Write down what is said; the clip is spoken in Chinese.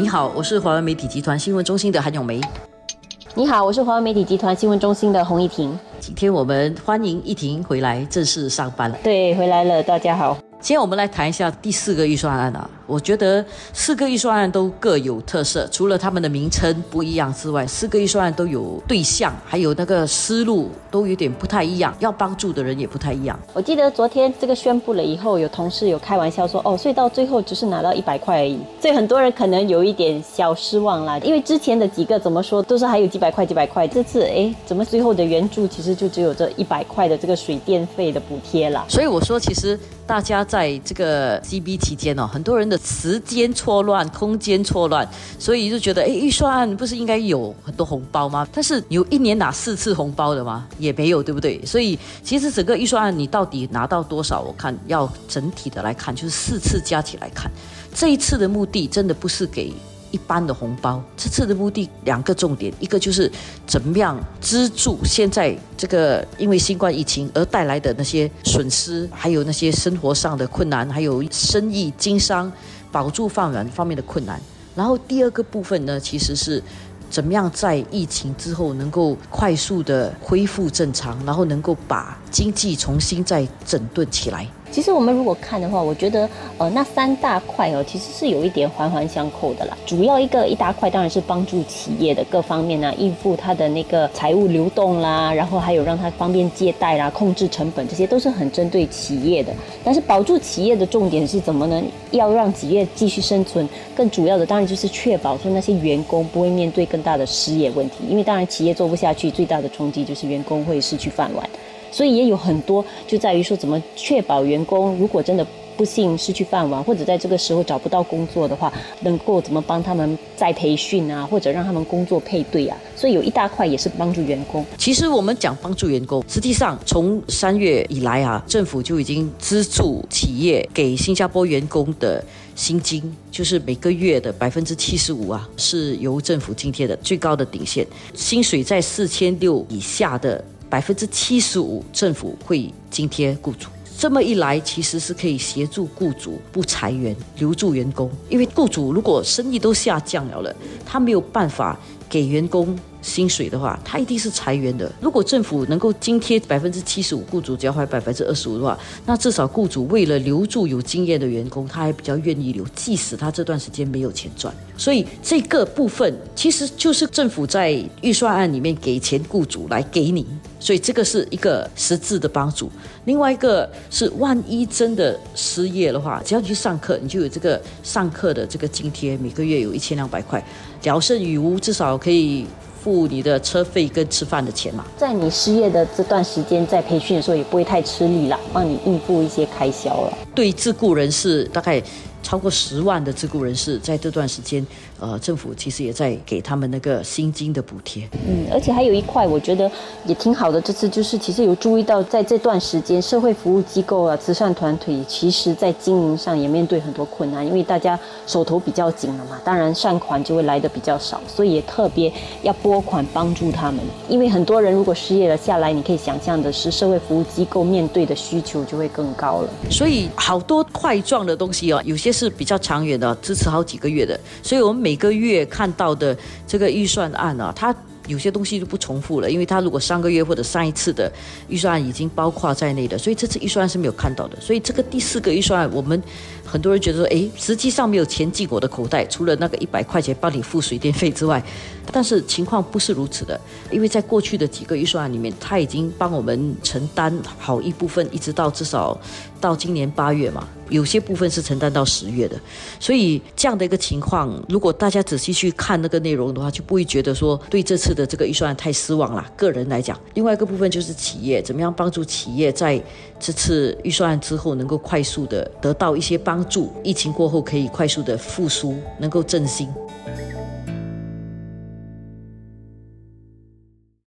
你好，我是华为媒体集团新闻中心的韩永梅。你好，我是华为媒体集团新闻中心的洪一婷。今天我们欢迎一婷回来正式上班了。对，回来了，大家好。今天我们来谈一下第四个预算案啊。我觉得四个预算案都各有特色，除了他们的名称不一样之外，四个预算案都有对象，还有那个思路都有点不太一样，要帮助的人也不太一样。我记得昨天这个宣布了以后，有同事有开玩笑说，哦，所以到最后只是拿到一百块而已。所以很多人可能有一点小失望啦，因为之前的几个怎么说都是还有几百块几百块，这次哎，怎么最后的援助其实就只有这一百块的这个水电费的补贴了？所以我说，其实大家在这个 CB 期间哦，很多人的时间错乱，空间错乱，所以就觉得，哎，预算案不是应该有很多红包吗？但是有一年拿四次红包的吗？也没有，对不对？所以其实整个预算案你到底拿到多少？我看要整体的来看，就是四次加起来看，这一次的目的真的不是给。一般的红包，这次的目的两个重点，一个就是怎么样资助现在这个因为新冠疫情而带来的那些损失，还有那些生活上的困难，还有生意经商保住饭碗方面的困难。然后第二个部分呢，其实是怎么样在疫情之后能够快速的恢复正常，然后能够把经济重新再整顿起来。其实我们如果看的话，我觉得呃那三大块哦，其实是有一点环环相扣的啦。主要一个一大块当然是帮助企业的各方面呢，应付它的那个财务流动啦，然后还有让它方便借贷啦，控制成本，这些都是很针对企业的。但是保住企业的重点是怎么呢？要让企业继续生存，更主要的当然就是确保说那些员工不会面对更大的失业问题，因为当然企业做不下去，最大的冲击就是员工会失去饭碗。所以也有很多，就在于说怎么确保员工如果真的不幸失去饭碗，或者在这个时候找不到工作的话，能够怎么帮他们再培训啊，或者让他们工作配对啊。所以有一大块也是帮助员工。其实我们讲帮助员工，实际上从三月以来啊，政府就已经资助企业给新加坡员工的薪金，就是每个月的百分之七十五啊，是由政府津贴的最高的顶线，薪水在四千六以下的。百分之七十五政府会津贴雇主，这么一来其实是可以协助雇主不裁员，留住员工。因为雇主如果生意都下降了了，他没有办法给员工。薪水的话，他一定是裁员的。如果政府能够津贴百分之七十五，雇主只要花百分之二十五的话，那至少雇主为了留住有经验的员工，他还比较愿意留，即使他这段时间没有钱赚。所以这个部分其实就是政府在预算案里面给钱雇主来给你，所以这个是一个实质的帮助。另外一个是，万一真的失业的话，只要你去上课，你就有这个上课的这个津贴，每个月有一千两百块，聊胜于无，至少可以。付你的车费跟吃饭的钱嘛，在你失业的这段时间，在培训的时候也不会太吃力了，帮你应付一些开销了。对自雇人士，大概。超过十万的自雇人士在这段时间，呃，政府其实也在给他们那个薪金的补贴。嗯，而且还有一块，我觉得也挺好的。这次就是其实有注意到，在这段时间，社会服务机构啊、慈善团体，其实在经营上也面对很多困难，因为大家手头比较紧了嘛，当然善款就会来的比较少，所以也特别要拨款帮助他们。因为很多人如果失业了下来，你可以想象的是，社会服务机构面对的需求就会更高了。所以好多块状的东西哦，有些。是比较长远的，支持好几个月的，所以我们每个月看到的这个预算案啊，它有些东西就不重复了，因为它如果上个月或者上一次的预算案已经包括在内的，所以这次预算案是没有看到的。所以这个第四个预算案，我们很多人觉得说，哎，实际上没有钱进我的口袋，除了那个一百块钱帮你付水电费之外，但是情况不是如此的，因为在过去的几个预算案里面，他已经帮我们承担好一部分，一直到至少到今年八月嘛。有些部分是承担到十月的，所以这样的一个情况，如果大家仔细去看那个内容的话，就不会觉得说对这次的这个预算案太失望了。个人来讲，另外一个部分就是企业怎么样帮助企业在这次预算案之后能够快速的得到一些帮助，疫情过后可以快速的复苏，能够振兴。